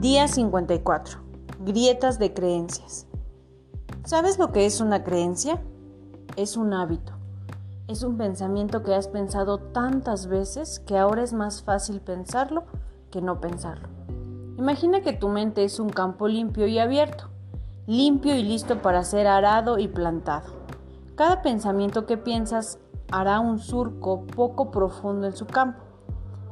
Día 54. Grietas de creencias. ¿Sabes lo que es una creencia? Es un hábito. Es un pensamiento que has pensado tantas veces que ahora es más fácil pensarlo que no pensarlo. Imagina que tu mente es un campo limpio y abierto, limpio y listo para ser arado y plantado. Cada pensamiento que piensas hará un surco poco profundo en su campo.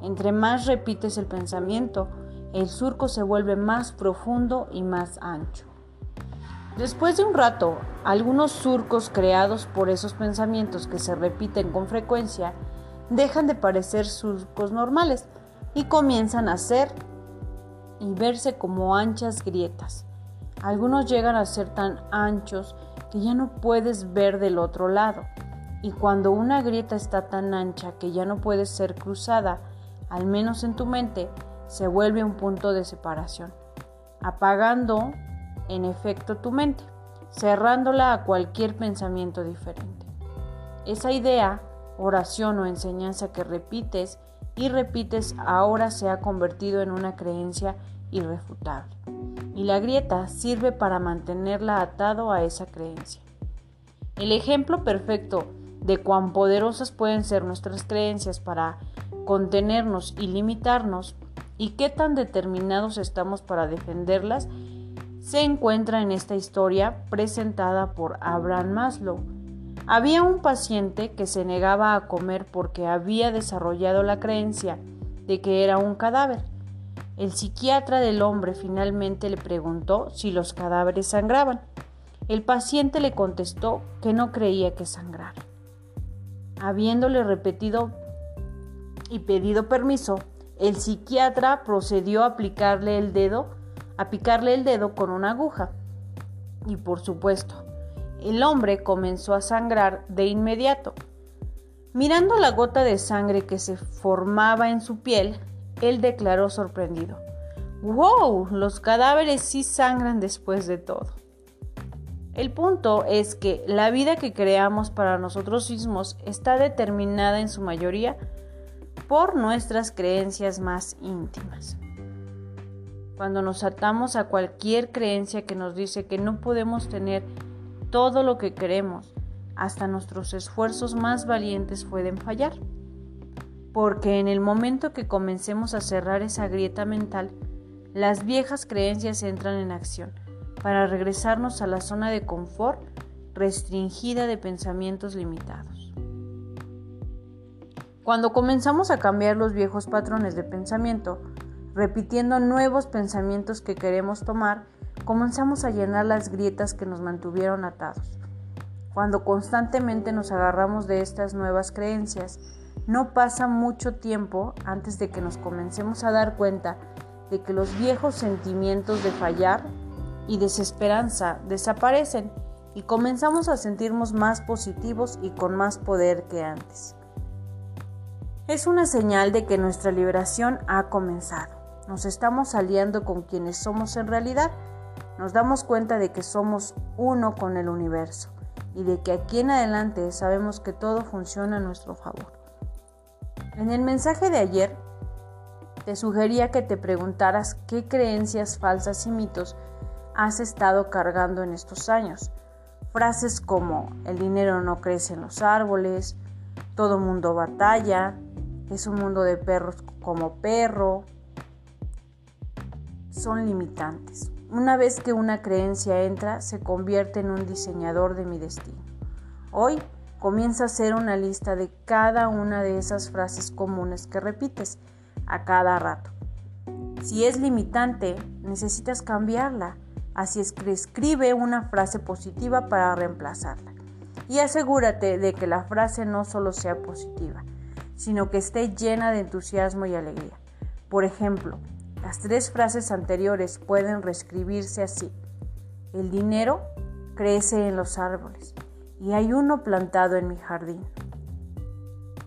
Entre más repites el pensamiento, el surco se vuelve más profundo y más ancho. Después de un rato, algunos surcos creados por esos pensamientos que se repiten con frecuencia dejan de parecer surcos normales y comienzan a ser y verse como anchas grietas. Algunos llegan a ser tan anchos que ya no puedes ver del otro lado. Y cuando una grieta está tan ancha que ya no puede ser cruzada, al menos en tu mente, se vuelve un punto de separación, apagando en efecto tu mente, cerrándola a cualquier pensamiento diferente. Esa idea, oración o enseñanza que repites y repites ahora se ha convertido en una creencia irrefutable. Y la grieta sirve para mantenerla atado a esa creencia. El ejemplo perfecto de cuán poderosas pueden ser nuestras creencias para contenernos y limitarnos y qué tan determinados estamos para defenderlas se encuentra en esta historia presentada por Abraham Maslow. Había un paciente que se negaba a comer porque había desarrollado la creencia de que era un cadáver. El psiquiatra del hombre finalmente le preguntó si los cadáveres sangraban. El paciente le contestó que no creía que sangrara. Habiéndole repetido y pedido permiso, el psiquiatra procedió a aplicarle el dedo, a picarle el dedo con una aguja. Y por supuesto, el hombre comenzó a sangrar de inmediato. Mirando la gota de sangre que se formaba en su piel, él declaró sorprendido. ¡Wow! Los cadáveres sí sangran después de todo. El punto es que la vida que creamos para nosotros mismos está determinada en su mayoría por nuestras creencias más íntimas. Cuando nos atamos a cualquier creencia que nos dice que no podemos tener todo lo que queremos, hasta nuestros esfuerzos más valientes pueden fallar. Porque en el momento que comencemos a cerrar esa grieta mental, las viejas creencias entran en acción para regresarnos a la zona de confort restringida de pensamientos limitados. Cuando comenzamos a cambiar los viejos patrones de pensamiento, repitiendo nuevos pensamientos que queremos tomar, comenzamos a llenar las grietas que nos mantuvieron atados. Cuando constantemente nos agarramos de estas nuevas creencias, no pasa mucho tiempo antes de que nos comencemos a dar cuenta de que los viejos sentimientos de fallar y desesperanza desaparecen y comenzamos a sentirnos más positivos y con más poder que antes es una señal de que nuestra liberación ha comenzado. Nos estamos aliando con quienes somos en realidad. Nos damos cuenta de que somos uno con el universo y de que aquí en adelante sabemos que todo funciona a nuestro favor. En el mensaje de ayer te sugería que te preguntaras qué creencias falsas y mitos has estado cargando en estos años. Frases como el dinero no crece en los árboles, todo mundo batalla, es un mundo de perros como perro, son limitantes. Una vez que una creencia entra, se convierte en un diseñador de mi destino. Hoy comienza a hacer una lista de cada una de esas frases comunes que repites a cada rato. Si es limitante, necesitas cambiarla. Así es que escribe una frase positiva para reemplazarla. Y asegúrate de que la frase no solo sea positiva, sino que esté llena de entusiasmo y alegría. Por ejemplo, las tres frases anteriores pueden reescribirse así. El dinero crece en los árboles y hay uno plantado en mi jardín.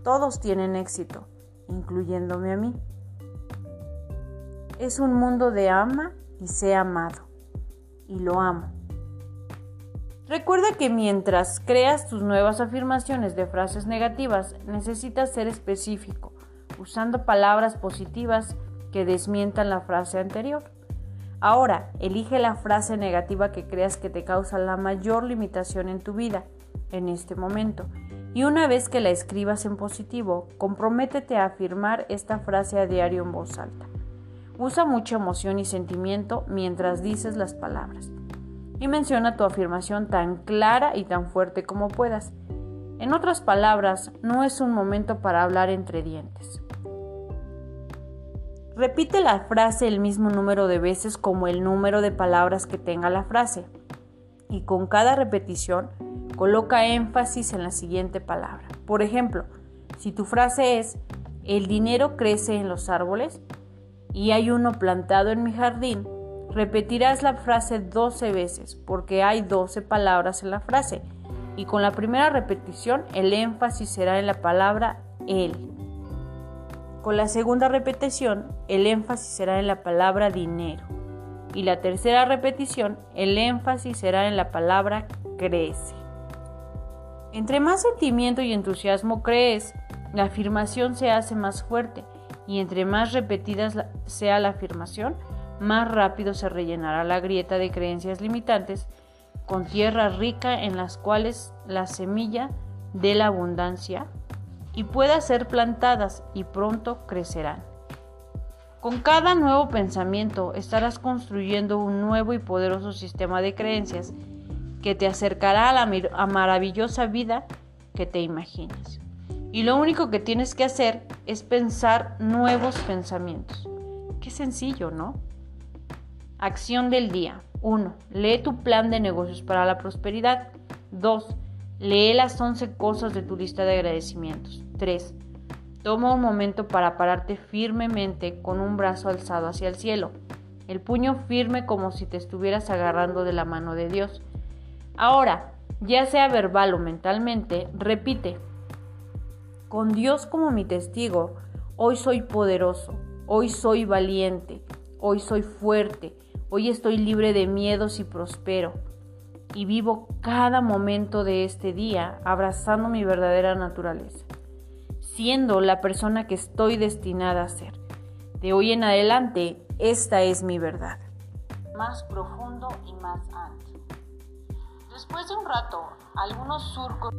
Todos tienen éxito, incluyéndome a mí. Es un mundo de ama y sé amado, y lo amo. Recuerda que mientras creas tus nuevas afirmaciones de frases negativas, necesitas ser específico, usando palabras positivas que desmientan la frase anterior. Ahora, elige la frase negativa que creas que te causa la mayor limitación en tu vida en este momento. Y una vez que la escribas en positivo, comprométete a afirmar esta frase a diario en voz alta. Usa mucha emoción y sentimiento mientras dices las palabras. Y menciona tu afirmación tan clara y tan fuerte como puedas. En otras palabras, no es un momento para hablar entre dientes. Repite la frase el mismo número de veces como el número de palabras que tenga la frase. Y con cada repetición, coloca énfasis en la siguiente palabra. Por ejemplo, si tu frase es, el dinero crece en los árboles y hay uno plantado en mi jardín, repetirás la frase 12 veces porque hay 12 palabras en la frase y con la primera repetición el énfasis será en la palabra él. Con la segunda repetición el énfasis será en la palabra dinero y la tercera repetición el énfasis será en la palabra crece. Entre más sentimiento y entusiasmo crees, la afirmación se hace más fuerte y entre más repetidas sea la afirmación, más rápido se rellenará la grieta de creencias limitantes con tierra rica en las cuales la semilla de la abundancia y pueda ser plantadas y pronto crecerán. Con cada nuevo pensamiento estarás construyendo un nuevo y poderoso sistema de creencias que te acercará a la maravillosa vida que te imaginas. Y lo único que tienes que hacer es pensar nuevos pensamientos. Qué sencillo, ¿no? Acción del día. 1. Lee tu plan de negocios para la prosperidad. 2. Lee las 11 cosas de tu lista de agradecimientos. 3. Toma un momento para pararte firmemente con un brazo alzado hacia el cielo, el puño firme como si te estuvieras agarrando de la mano de Dios. Ahora, ya sea verbal o mentalmente, repite, con Dios como mi testigo, hoy soy poderoso, hoy soy valiente, hoy soy fuerte, Hoy estoy libre de miedos y prospero. Y vivo cada momento de este día abrazando mi verdadera naturaleza, siendo la persona que estoy destinada a ser. De hoy en adelante, esta es mi verdad. Más profundo y más alto. Después de un rato, algunos surcos...